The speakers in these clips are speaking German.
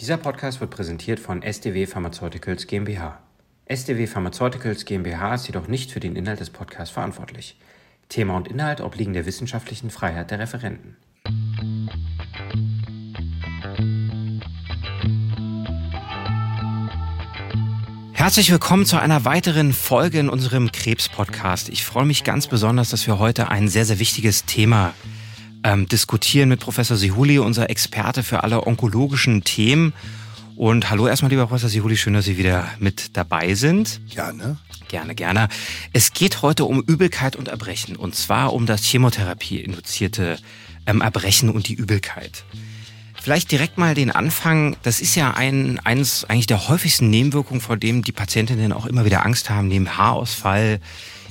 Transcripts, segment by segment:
Dieser Podcast wird präsentiert von SDW Pharmaceuticals GmbH. SDW Pharmaceuticals GmbH ist jedoch nicht für den Inhalt des Podcasts verantwortlich. Thema und Inhalt obliegen der wissenschaftlichen Freiheit der Referenten. Herzlich willkommen zu einer weiteren Folge in unserem Krebs-Podcast. Ich freue mich ganz besonders, dass wir heute ein sehr, sehr wichtiges Thema ähm, diskutieren mit Professor Sihuli, unser Experte für alle onkologischen Themen. Und hallo erstmal, lieber Professor Sihuli, schön, dass Sie wieder mit dabei sind. Gerne. Gerne, gerne. Es geht heute um Übelkeit und Erbrechen. Und zwar um das Chemotherapie-induzierte ähm, Erbrechen und die Übelkeit. Vielleicht direkt mal den Anfang. Das ist ja ein, eines eigentlich der häufigsten Nebenwirkungen, vor dem die Patientinnen auch immer wieder Angst haben, neben Haarausfall.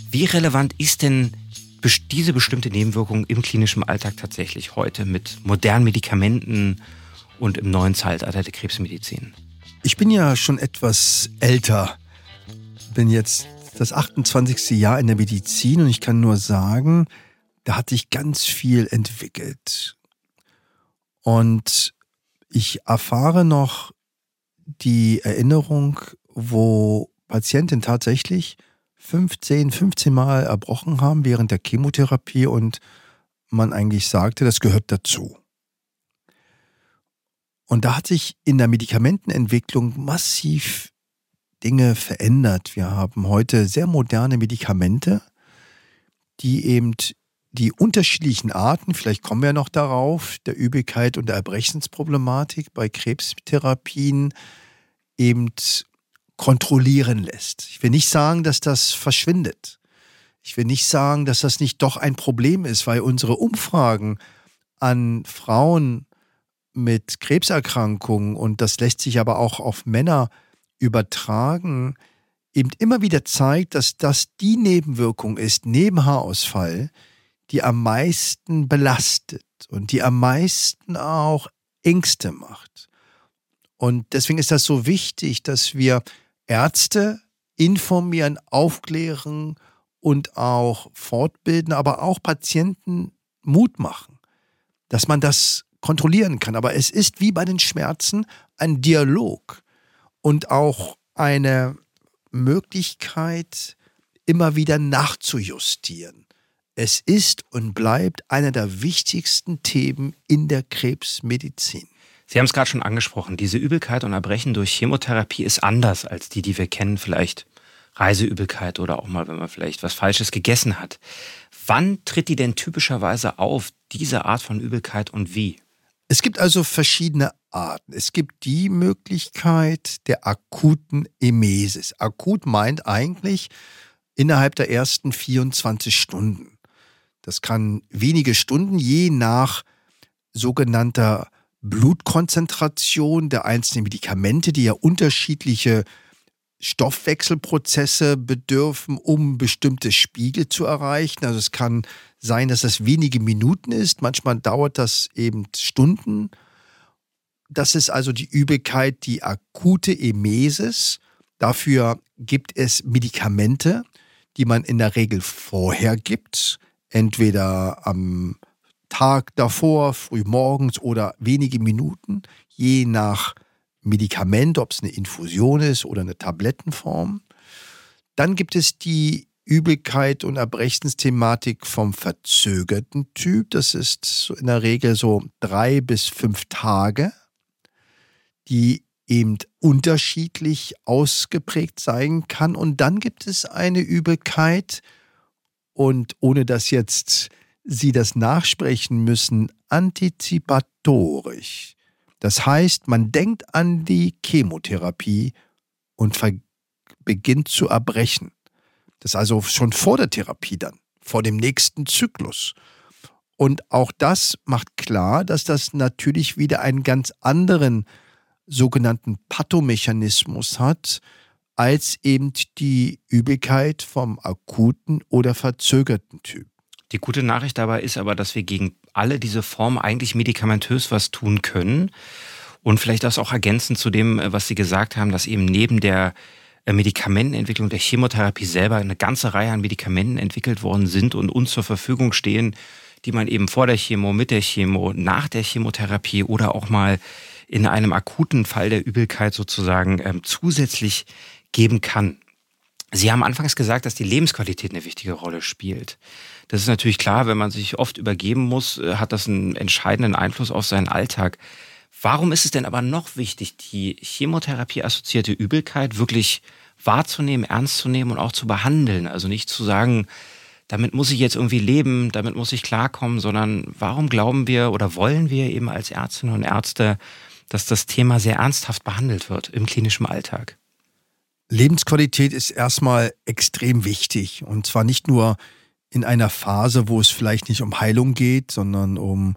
Wie relevant ist denn diese bestimmte Nebenwirkung im klinischen Alltag tatsächlich heute mit modernen Medikamenten und im neuen Zeitalter der Krebsmedizin? Ich bin ja schon etwas älter. Bin jetzt das 28. Jahr in der Medizin und ich kann nur sagen, da hat sich ganz viel entwickelt. Und ich erfahre noch die Erinnerung, wo Patienten tatsächlich 15, 15 Mal erbrochen haben während der Chemotherapie und man eigentlich sagte, das gehört dazu. Und da hat sich in der Medikamentenentwicklung massiv Dinge verändert. Wir haben heute sehr moderne Medikamente, die eben die unterschiedlichen Arten, vielleicht kommen wir noch darauf, der Übelkeit und der Erbrechensproblematik bei Krebstherapien eben kontrollieren lässt. Ich will nicht sagen, dass das verschwindet. Ich will nicht sagen, dass das nicht doch ein Problem ist, weil unsere Umfragen an Frauen mit Krebserkrankungen und das lässt sich aber auch auf Männer übertragen, eben immer wieder zeigt, dass das die Nebenwirkung ist, neben Haarausfall, die am meisten belastet und die am meisten auch Ängste macht. Und deswegen ist das so wichtig, dass wir Ärzte informieren, aufklären und auch fortbilden, aber auch Patienten Mut machen, dass man das kontrollieren kann. Aber es ist wie bei den Schmerzen ein Dialog und auch eine Möglichkeit, immer wieder nachzujustieren. Es ist und bleibt einer der wichtigsten Themen in der Krebsmedizin. Sie haben es gerade schon angesprochen, diese Übelkeit und Erbrechen durch Chemotherapie ist anders als die, die wir kennen, vielleicht Reiseübelkeit oder auch mal, wenn man vielleicht was Falsches gegessen hat. Wann tritt die denn typischerweise auf, diese Art von Übelkeit und wie? Es gibt also verschiedene Arten. Es gibt die Möglichkeit der akuten Emesis. Akut meint eigentlich innerhalb der ersten 24 Stunden. Das kann wenige Stunden je nach sogenannter Blutkonzentration der einzelnen Medikamente, die ja unterschiedliche Stoffwechselprozesse bedürfen, um bestimmte Spiegel zu erreichen. Also es kann sein, dass das wenige Minuten ist, manchmal dauert das eben Stunden. Das ist also die Übelkeit, die akute Emesis. Dafür gibt es Medikamente, die man in der Regel vorher gibt, entweder am Tag davor, früh morgens oder wenige Minuten, je nach Medikament, ob es eine Infusion ist oder eine Tablettenform. Dann gibt es die Übelkeit und Erbrechensthematik vom verzögerten Typ. Das ist in der Regel so drei bis fünf Tage, die eben unterschiedlich ausgeprägt sein kann. Und dann gibt es eine Übelkeit, und ohne dass jetzt Sie das nachsprechen müssen, antizipatorisch. Das heißt, man denkt an die Chemotherapie und beginnt zu erbrechen. Das ist also schon vor der Therapie dann, vor dem nächsten Zyklus. Und auch das macht klar, dass das natürlich wieder einen ganz anderen sogenannten Pathomechanismus hat, als eben die Übelkeit vom akuten oder verzögerten Typ. Die gute Nachricht dabei ist aber, dass wir gegen alle diese Formen eigentlich medikamentös was tun können. Und vielleicht das auch ergänzend zu dem, äh, was Sie gesagt haben, dass eben neben der äh, Medikamentenentwicklung der Chemotherapie selber eine ganze Reihe an Medikamenten entwickelt worden sind und uns zur Verfügung stehen, die man eben vor der Chemo, mit der Chemo, nach der Chemotherapie oder auch mal in einem akuten Fall der Übelkeit sozusagen ähm, zusätzlich geben kann. Sie haben anfangs gesagt, dass die Lebensqualität eine wichtige Rolle spielt. Das ist natürlich klar, wenn man sich oft übergeben muss, äh, hat das einen entscheidenden Einfluss auf seinen Alltag. Warum ist es denn aber noch wichtig, die Chemotherapie-assoziierte Übelkeit wirklich wahrzunehmen, ernst zu nehmen und auch zu behandeln? Also nicht zu sagen, damit muss ich jetzt irgendwie leben, damit muss ich klarkommen, sondern warum glauben wir oder wollen wir eben als Ärztinnen und Ärzte, dass das Thema sehr ernsthaft behandelt wird im klinischen Alltag? Lebensqualität ist erstmal extrem wichtig und zwar nicht nur in einer Phase, wo es vielleicht nicht um Heilung geht, sondern um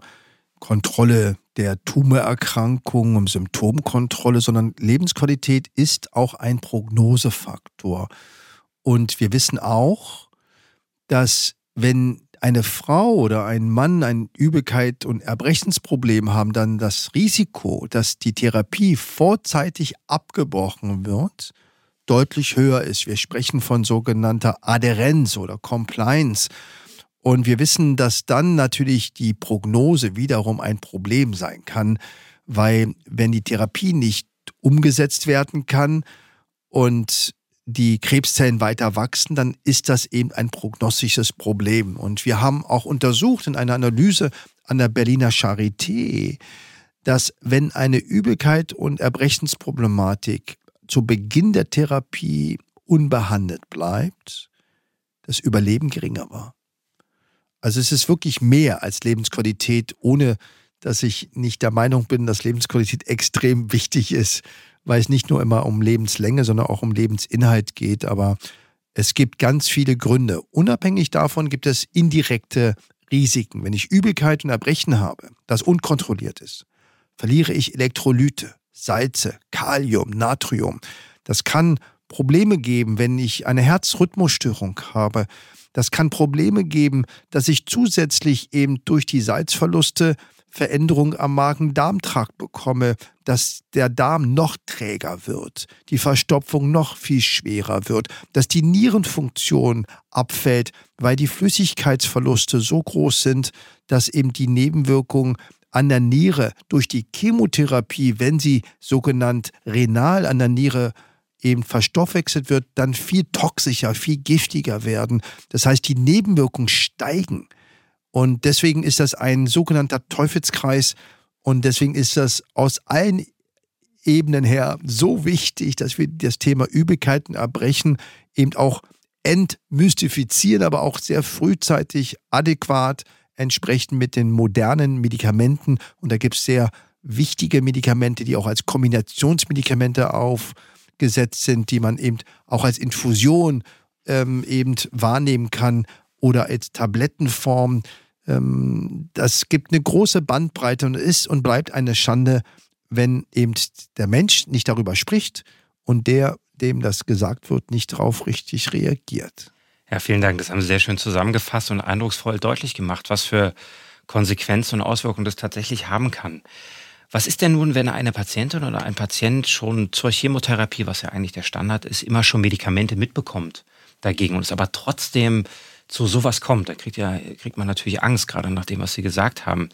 Kontrolle der Tumorerkrankung, um Symptomkontrolle, sondern Lebensqualität ist auch ein Prognosefaktor. Und wir wissen auch, dass wenn eine Frau oder ein Mann ein Übelkeit und Erbrechensproblem haben, dann das Risiko, dass die Therapie vorzeitig abgebrochen wird, deutlich höher ist. Wir sprechen von sogenannter Adherenz oder Compliance. Und wir wissen, dass dann natürlich die Prognose wiederum ein Problem sein kann, weil wenn die Therapie nicht umgesetzt werden kann und die Krebszellen weiter wachsen, dann ist das eben ein prognostisches Problem. Und wir haben auch untersucht in einer Analyse an der Berliner Charité, dass wenn eine Übelkeit und Erbrechensproblematik zu Beginn der Therapie unbehandelt bleibt, das Überleben geringer war. Also es ist wirklich mehr als Lebensqualität, ohne dass ich nicht der Meinung bin, dass Lebensqualität extrem wichtig ist, weil es nicht nur immer um Lebenslänge, sondern auch um Lebensinhalt geht. Aber es gibt ganz viele Gründe. Unabhängig davon gibt es indirekte Risiken. Wenn ich Übelkeit und Erbrechen habe, das unkontrolliert ist, verliere ich Elektrolyte, Salze, Kalium, Natrium. Das kann Probleme geben, wenn ich eine Herzrhythmusstörung habe. Das kann Probleme geben, dass ich zusätzlich eben durch die Salzverluste Veränderungen am Magen-Darm-Trakt bekomme, dass der Darm noch träger wird, die Verstopfung noch viel schwerer wird, dass die Nierenfunktion abfällt, weil die Flüssigkeitsverluste so groß sind, dass eben die Nebenwirkungen an der Niere durch die Chemotherapie, wenn sie sogenannt renal an der Niere eben verstoffwechselt wird, dann viel toxischer, viel giftiger werden. Das heißt, die Nebenwirkungen steigen. Und deswegen ist das ein sogenannter Teufelskreis. Und deswegen ist das aus allen Ebenen her so wichtig, dass wir das Thema Übelkeiten erbrechen eben auch entmystifizieren, aber auch sehr frühzeitig adäquat entsprechend mit den modernen Medikamenten. Und da gibt es sehr wichtige Medikamente, die auch als Kombinationsmedikamente aufgesetzt sind, die man eben auch als Infusion ähm, eben wahrnehmen kann oder als Tablettenform. Ähm, das gibt eine große Bandbreite und ist und bleibt eine Schande, wenn eben der Mensch nicht darüber spricht und der, dem das gesagt wird, nicht darauf richtig reagiert. Ja, vielen Dank. Das haben Sie sehr schön zusammengefasst und eindrucksvoll deutlich gemacht, was für Konsequenzen und Auswirkungen das tatsächlich haben kann. Was ist denn nun, wenn eine Patientin oder ein Patient schon zur Chemotherapie, was ja eigentlich der Standard ist, immer schon Medikamente mitbekommt dagegen und es aber trotzdem zu sowas kommt? Da kriegt, ja, kriegt man natürlich Angst, gerade nach dem, was Sie gesagt haben.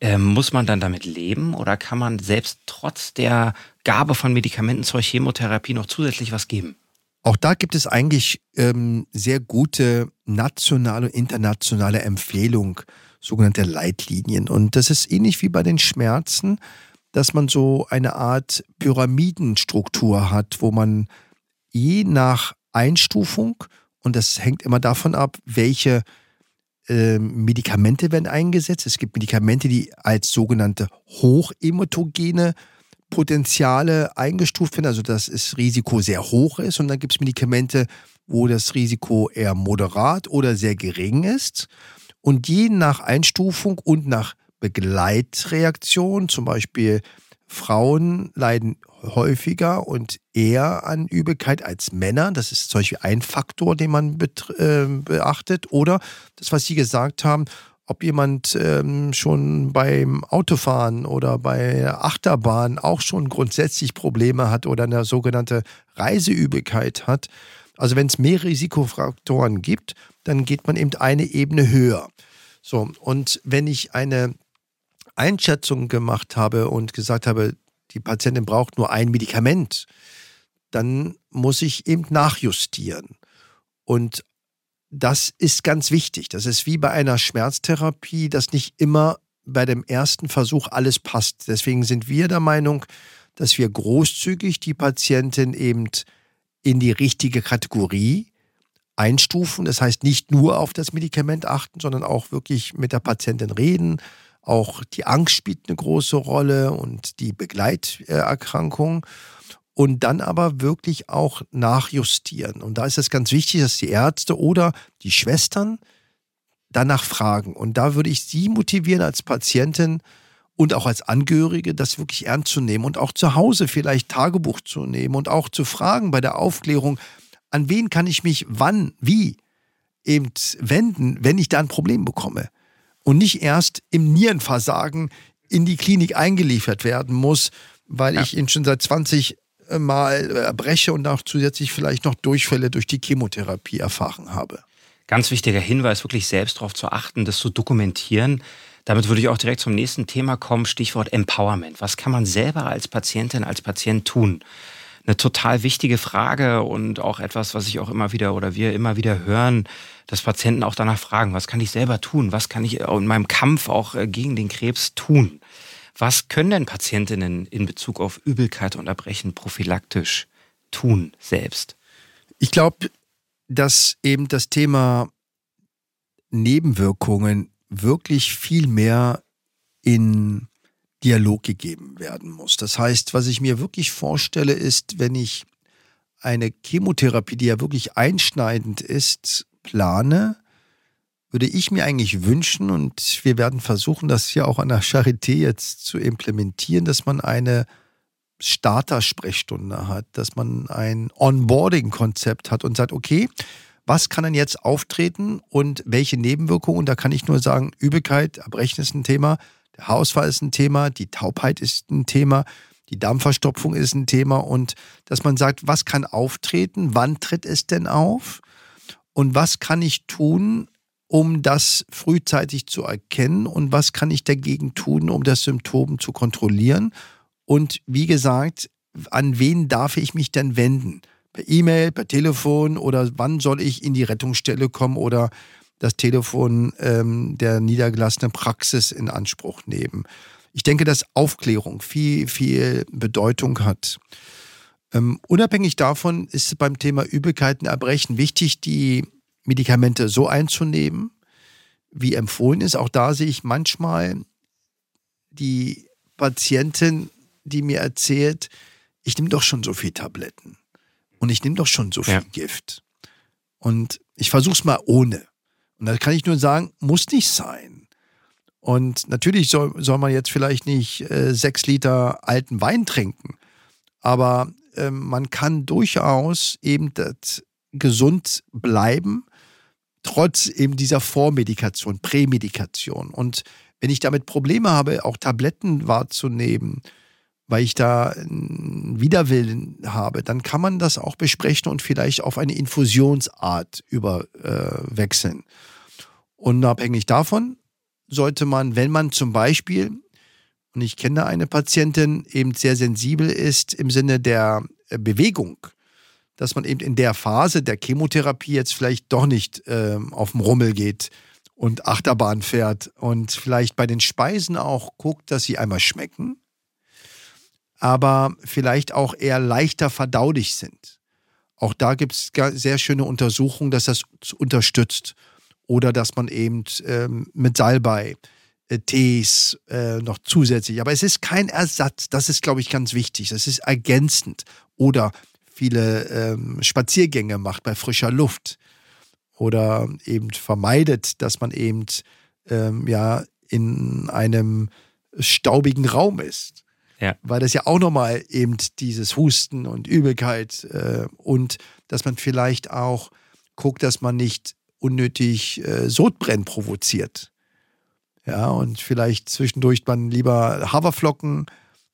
Ähm, muss man dann damit leben oder kann man selbst trotz der Gabe von Medikamenten zur Chemotherapie noch zusätzlich was geben? Auch da gibt es eigentlich ähm, sehr gute nationale und internationale Empfehlungen, sogenannte Leitlinien. Und das ist ähnlich wie bei den Schmerzen, dass man so eine Art Pyramidenstruktur hat, wo man je nach Einstufung, und das hängt immer davon ab, welche äh, Medikamente werden eingesetzt. Es gibt Medikamente, die als sogenannte hochemotogene Potenziale eingestuft werden, also dass das Risiko sehr hoch ist. Und dann gibt es Medikamente, wo das Risiko eher moderat oder sehr gering ist. Und je nach Einstufung und nach Begleitreaktion, zum Beispiel Frauen leiden häufiger und eher an Übelkeit als Männer. Das ist zum Beispiel ein Faktor, den man äh, beachtet. Oder das, was Sie gesagt haben, ob jemand ähm, schon beim Autofahren oder bei Achterbahn auch schon grundsätzlich Probleme hat oder eine sogenannte Reiseübelkeit hat. Also wenn es mehr Risikofaktoren gibt, dann geht man eben eine Ebene höher. So, und wenn ich eine Einschätzung gemacht habe und gesagt habe, die Patientin braucht nur ein Medikament, dann muss ich eben nachjustieren. Und das ist ganz wichtig. Das ist wie bei einer Schmerztherapie, dass nicht immer bei dem ersten Versuch alles passt. Deswegen sind wir der Meinung, dass wir großzügig die Patientin eben in die richtige Kategorie einstufen. Das heißt, nicht nur auf das Medikament achten, sondern auch wirklich mit der Patientin reden. Auch die Angst spielt eine große Rolle und die Begleiterkrankung. Und dann aber wirklich auch nachjustieren. Und da ist es ganz wichtig, dass die Ärzte oder die Schwestern danach fragen. Und da würde ich Sie motivieren als Patientin und auch als Angehörige, das wirklich ernst zu nehmen und auch zu Hause vielleicht Tagebuch zu nehmen und auch zu fragen bei der Aufklärung, an wen kann ich mich wann, wie eben wenden, wenn ich da ein Problem bekomme. Und nicht erst im Nierenversagen in die Klinik eingeliefert werden muss, weil ja. ich ihn schon seit 20 äh, Mal erbreche und auch zusätzlich vielleicht noch Durchfälle durch die Chemotherapie erfahren habe. Ganz wichtiger Hinweis, wirklich selbst darauf zu achten, das zu dokumentieren. Damit würde ich auch direkt zum nächsten Thema kommen, Stichwort Empowerment. Was kann man selber als Patientin, als Patient tun? eine total wichtige Frage und auch etwas, was ich auch immer wieder oder wir immer wieder hören, dass Patienten auch danach fragen, was kann ich selber tun? Was kann ich in meinem Kampf auch äh, gegen den Krebs tun? Was können denn Patientinnen in Bezug auf Übelkeit und Erbrechen prophylaktisch tun selbst? Ich glaube, dass eben das Thema Nebenwirkungen wirklich viel mehr in Dialog gegeben werden muss. Das heißt, was ich mir wirklich vorstelle, ist, wenn ich eine Chemotherapie, die ja wirklich einschneidend ist, plane, würde ich mir eigentlich wünschen, und wir werden versuchen, das hier auch an der Charité jetzt zu implementieren, dass man eine Starter-Sprechstunde hat, dass man ein Onboarding-Konzept hat und sagt, okay, was kann denn jetzt auftreten und welche Nebenwirkungen? Da kann ich nur sagen, Übelkeit, Erbrechen ist ein Thema, der Haarausfall ist ein Thema, die Taubheit ist ein Thema, die Darmverstopfung ist ein Thema und dass man sagt, was kann auftreten, wann tritt es denn auf und was kann ich tun, um das frühzeitig zu erkennen und was kann ich dagegen tun, um das Symptom zu kontrollieren und wie gesagt, an wen darf ich mich denn wenden? Per E-Mail, per Telefon oder wann soll ich in die Rettungsstelle kommen oder das Telefon ähm, der niedergelassenen Praxis in Anspruch nehmen. Ich denke, dass Aufklärung viel, viel Bedeutung hat. Ähm, unabhängig davon ist beim Thema Übelkeiten, Erbrechen wichtig, die Medikamente so einzunehmen, wie empfohlen ist. Auch da sehe ich manchmal die Patientin, die mir erzählt, ich nehme doch schon so viel Tabletten und ich nehme doch schon so viel ja. Gift. Und ich versuche es mal ohne. Und da kann ich nur sagen, muss nicht sein. Und natürlich soll, soll man jetzt vielleicht nicht äh, sechs Liter alten Wein trinken, aber äh, man kann durchaus eben das gesund bleiben, trotz eben dieser Vormedikation, Prämedikation. Und wenn ich damit Probleme habe, auch Tabletten wahrzunehmen, weil ich da einen Widerwillen habe, dann kann man das auch besprechen und vielleicht auf eine Infusionsart überwechseln. Äh, Unabhängig davon sollte man, wenn man zum Beispiel, und ich kenne eine Patientin, eben sehr sensibel ist im Sinne der äh, Bewegung, dass man eben in der Phase der Chemotherapie jetzt vielleicht doch nicht äh, auf dem Rummel geht und Achterbahn fährt und vielleicht bei den Speisen auch guckt, dass sie einmal schmecken aber vielleicht auch eher leichter verdaulich sind. Auch da gibt es sehr schöne Untersuchungen, dass das unterstützt. Oder dass man eben ähm, mit Salbei, äh, Tees äh, noch zusätzlich. Aber es ist kein Ersatz. Das ist, glaube ich, ganz wichtig. Das ist ergänzend. Oder viele ähm, Spaziergänge macht bei frischer Luft. Oder eben vermeidet, dass man eben ähm, ja in einem staubigen Raum ist ja. Weil das ja auch nochmal eben dieses Husten und Übelkeit äh, und dass man vielleicht auch guckt, dass man nicht unnötig äh, Sodbrennen provoziert. Ja, und vielleicht zwischendurch man lieber Haferflocken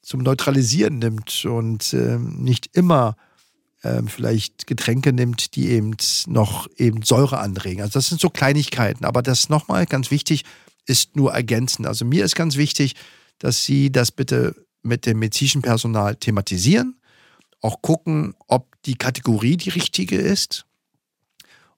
zum Neutralisieren nimmt und äh, nicht immer äh, vielleicht Getränke nimmt, die eben noch eben Säure anregen. Also das sind so Kleinigkeiten, aber das nochmal ganz wichtig ist nur ergänzend. Also mir ist ganz wichtig, dass Sie das bitte mit dem medizinischen Personal thematisieren, auch gucken, ob die Kategorie die richtige ist.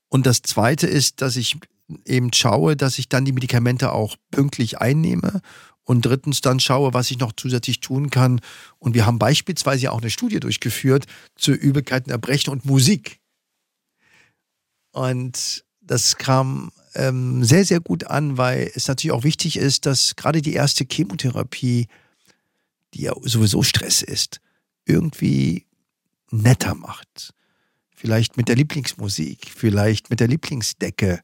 Und das Zweite ist, dass ich eben schaue, dass ich dann die Medikamente auch pünktlich einnehme und drittens dann schaue, was ich noch zusätzlich tun kann. Und wir haben beispielsweise auch eine Studie durchgeführt zu Übelkeiten, Erbrechen und Musik. Und das kam ähm, sehr, sehr gut an, weil es natürlich auch wichtig ist, dass gerade die erste Chemotherapie, die ja sowieso Stress ist, irgendwie netter macht. Vielleicht mit der Lieblingsmusik, vielleicht mit der Lieblingsdecke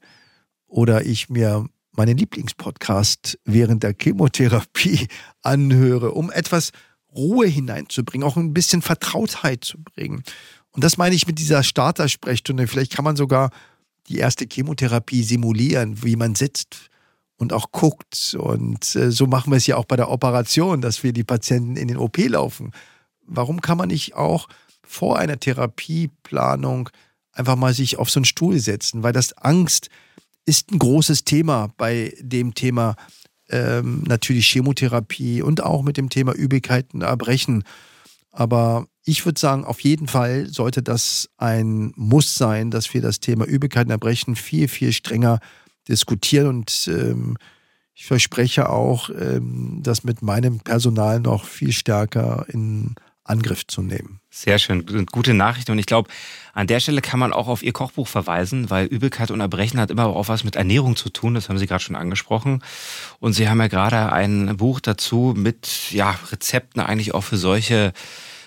oder ich mir meinen Lieblingspodcast während der Chemotherapie anhöre, um etwas Ruhe hineinzubringen, auch ein bisschen Vertrautheit zu bringen. Und das meine ich mit dieser Starter-Sprechstunde. Vielleicht kann man sogar die erste Chemotherapie simulieren, wie man sitzt und auch guckt. Und äh, so machen wir es ja auch bei der Operation, dass wir die Patienten in den OP laufen. Warum kann man nicht auch vor einer Therapieplanung einfach mal sich auf so einen Stuhl setzen? Weil das Angst ist ein großes Thema bei dem Thema ähm, natürlich Chemotherapie und auch mit dem Thema Übelkeiten, Erbrechen. Aber ich würde sagen, auf jeden Fall sollte das ein Muss sein, dass wir das Thema Übelkeiten, Erbrechen viel, viel strenger diskutieren. Und ähm, ich verspreche auch, ähm, das mit meinem Personal noch viel stärker in Angriff zu nehmen. Sehr schön, gute Nachricht. Und ich glaube, an der Stelle kann man auch auf Ihr Kochbuch verweisen, weil Übelkeit und Erbrechen hat immer auch was mit Ernährung zu tun. Das haben Sie gerade schon angesprochen. Und Sie haben ja gerade ein Buch dazu mit ja, Rezepten eigentlich auch für solche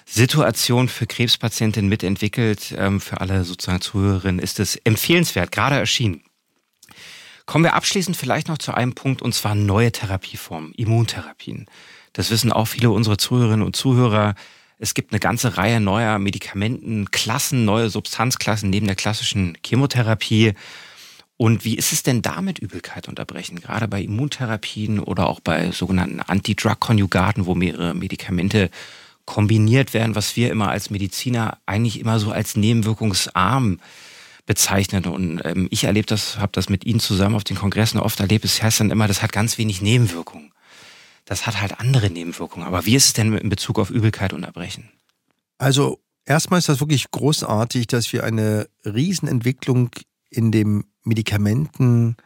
Situationen für Krebspatientinnen mitentwickelt. Ähm, für alle sozusagen Zuhörerinnen ist es empfehlenswert, gerade erschienen. Kommen wir abschließend vielleicht noch zu einem Punkt, und zwar neue Therapieformen, Immuntherapien. Das wissen auch viele unserer Zuhörerinnen und Zuhörer. Es gibt eine ganze Reihe neuer Medikamentenklassen, neue Substanzklassen neben der klassischen Chemotherapie. Und wie ist es denn da mit Übelkeit unterbrechen? Gerade bei Immuntherapien oder auch bei sogenannten Anti-Drug-Konjugaten, wo mehrere Medikamente kombiniert werden, was wir immer als Mediziner eigentlich immer so als nebenwirkungsarm bezeichnen. Und ähm, ich erlebe das, habe das mit Ihnen zusammen auf den Kongressen oft erlebt. Es heißt dann immer, das hat ganz wenig Nebenwirkungen das hat halt andere Nebenwirkungen. Aber wie ist es denn in Bezug auf Übelkeit und Erbrechen? Also erstmal ist das wirklich großartig, dass wir eine Riesenentwicklung in dem Medikamentenschrank,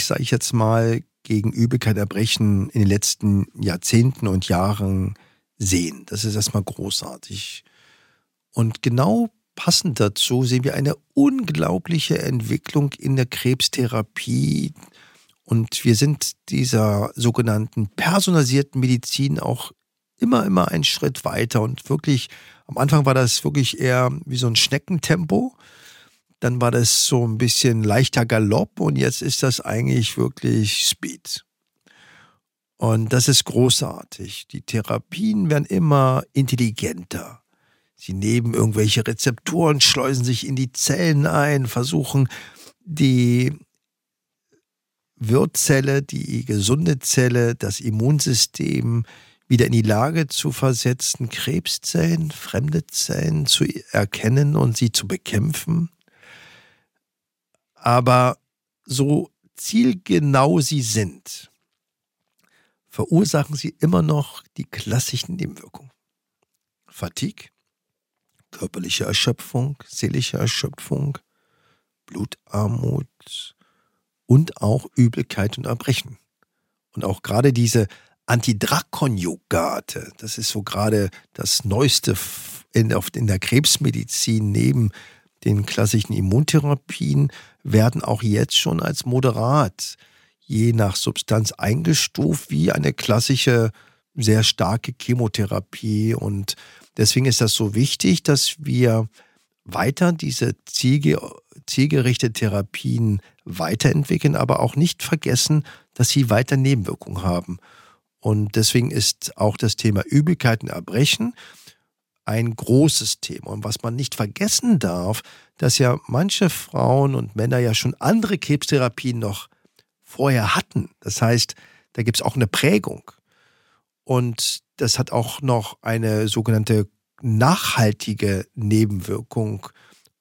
sage ich jetzt mal, gegen Übelkeit, Erbrechen in den letzten Jahrzehnten und Jahren sehen. Das ist erstmal großartig. Und genau passend dazu sehen wir eine unglaubliche Entwicklung in der Krebstherapie, und wir sind dieser sogenannten personalisierten Medizin auch immer, immer einen Schritt weiter. Und wirklich, am Anfang war das wirklich eher wie so ein Schneckentempo. Dann war das so ein bisschen leichter Galopp und jetzt ist das eigentlich wirklich Speed. Und das ist großartig. Die Therapien werden immer intelligenter. Sie nehmen irgendwelche Rezeptoren, schleusen sich in die Zellen ein, versuchen die Wirtzelle, die gesunde Zelle, das Immunsystem wieder in die Lage zu versetzen, Krebszellen, fremde Zellen zu erkennen und sie zu bekämpfen. Aber so zielgenau sie sind, verursachen sie immer noch die klassischen Nebenwirkungen. Fatigue, körperliche Erschöpfung, seelische Erschöpfung, Blutarmut, und auch Übelkeit und Erbrechen. Und auch gerade diese Antidrakkonjugate, das ist so gerade das Neueste in, in der Krebsmedizin neben den klassischen Immuntherapien, werden auch jetzt schon als moderat je nach Substanz eingestuft wie eine klassische, sehr starke Chemotherapie. Und deswegen ist das so wichtig, dass wir weiter diese Ziege, zielgerichtete Therapien weiterentwickeln, aber auch nicht vergessen, dass sie weiter Nebenwirkungen haben. Und deswegen ist auch das Thema Übelkeiten, Erbrechen ein großes Thema. Und was man nicht vergessen darf, dass ja manche Frauen und Männer ja schon andere Krebstherapien noch vorher hatten. Das heißt, da gibt es auch eine Prägung. Und das hat auch noch eine sogenannte nachhaltige Nebenwirkung.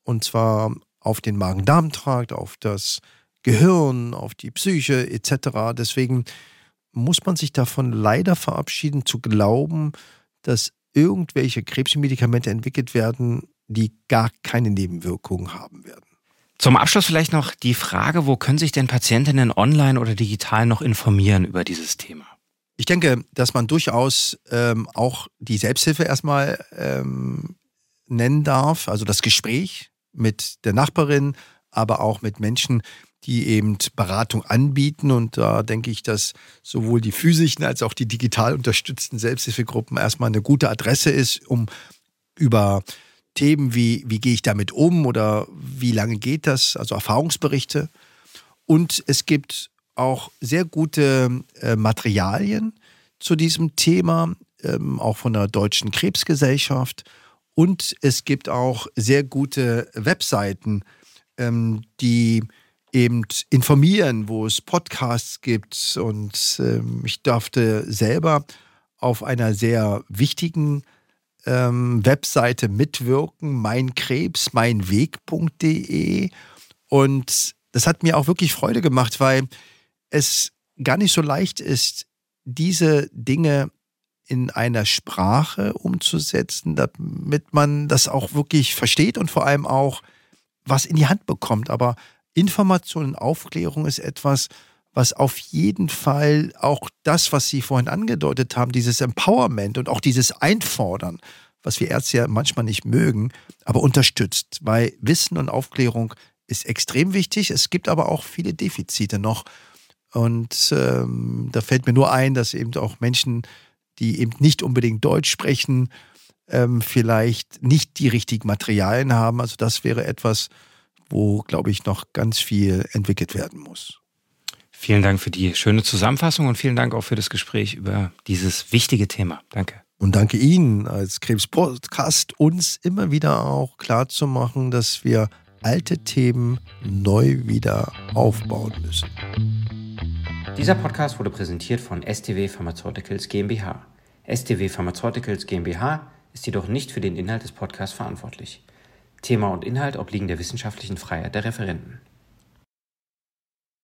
Und zwar auf den Magen-Darm-Trakt, auf das Gehirn, auf die Psyche etc. Deswegen muss man sich davon leider verabschieden, zu glauben, dass irgendwelche Krebsmedikamente entwickelt werden, die gar keine Nebenwirkungen haben werden. Zum Abschluss vielleicht noch die Frage, wo können sich denn Patientinnen online oder digital noch informieren über dieses Thema? Ich denke, dass man durchaus ähm, auch die Selbsthilfe erstmal ähm, nennen darf, also das Gespräch mit der Nachbarin, aber auch mit Menschen, die eben Beratung anbieten. Und da denke ich, dass sowohl die physischen als auch die digital unterstützten Selbsthilfegruppen erstmal eine gute Adresse ist, um über Themen wie, wie gehe ich damit um oder wie lange geht das, also Erfahrungsberichte. Und es gibt auch sehr gute äh, Materialien zu diesem Thema, ähm, auch von der Deutschen Krebsgesellschaft. Und es gibt auch sehr gute Webseiten, ähm, die eben informieren, wo es Podcasts gibt. Und ähm, ich durfte selber auf einer sehr wichtigen ähm, Webseite mitwirken, meinkrebs, meinweg.de. Und das hat mir auch wirklich Freude gemacht, weil es gar nicht so leicht ist, diese Dinge in einer Sprache umzusetzen, damit man das auch wirklich versteht und vor allem auch was in die Hand bekommt. Aber Information und Aufklärung ist etwas, was auf jeden Fall auch das, was Sie vorhin angedeutet haben, dieses Empowerment und auch dieses Einfordern, was wir Ärzte ja manchmal nicht mögen, aber unterstützt, weil Wissen und Aufklärung ist extrem wichtig. Es gibt aber auch viele Defizite noch. Und ähm, da fällt mir nur ein, dass eben auch Menschen, die eben nicht unbedingt Deutsch sprechen, ähm, vielleicht nicht die richtigen Materialien haben. Also das wäre etwas, wo, glaube ich, noch ganz viel entwickelt werden muss. Vielen Dank für die schöne Zusammenfassung und vielen Dank auch für das Gespräch über dieses wichtige Thema. Danke. Und danke Ihnen als Krebs-Podcast, uns immer wieder auch klar zu machen, dass wir alte Themen neu wieder aufbauen müssen. Dieser Podcast wurde präsentiert von STW Pharmaceuticals GmbH. STW Pharmaceuticals GmbH ist jedoch nicht für den Inhalt des Podcasts verantwortlich. Thema und Inhalt obliegen der wissenschaftlichen Freiheit der Referenten.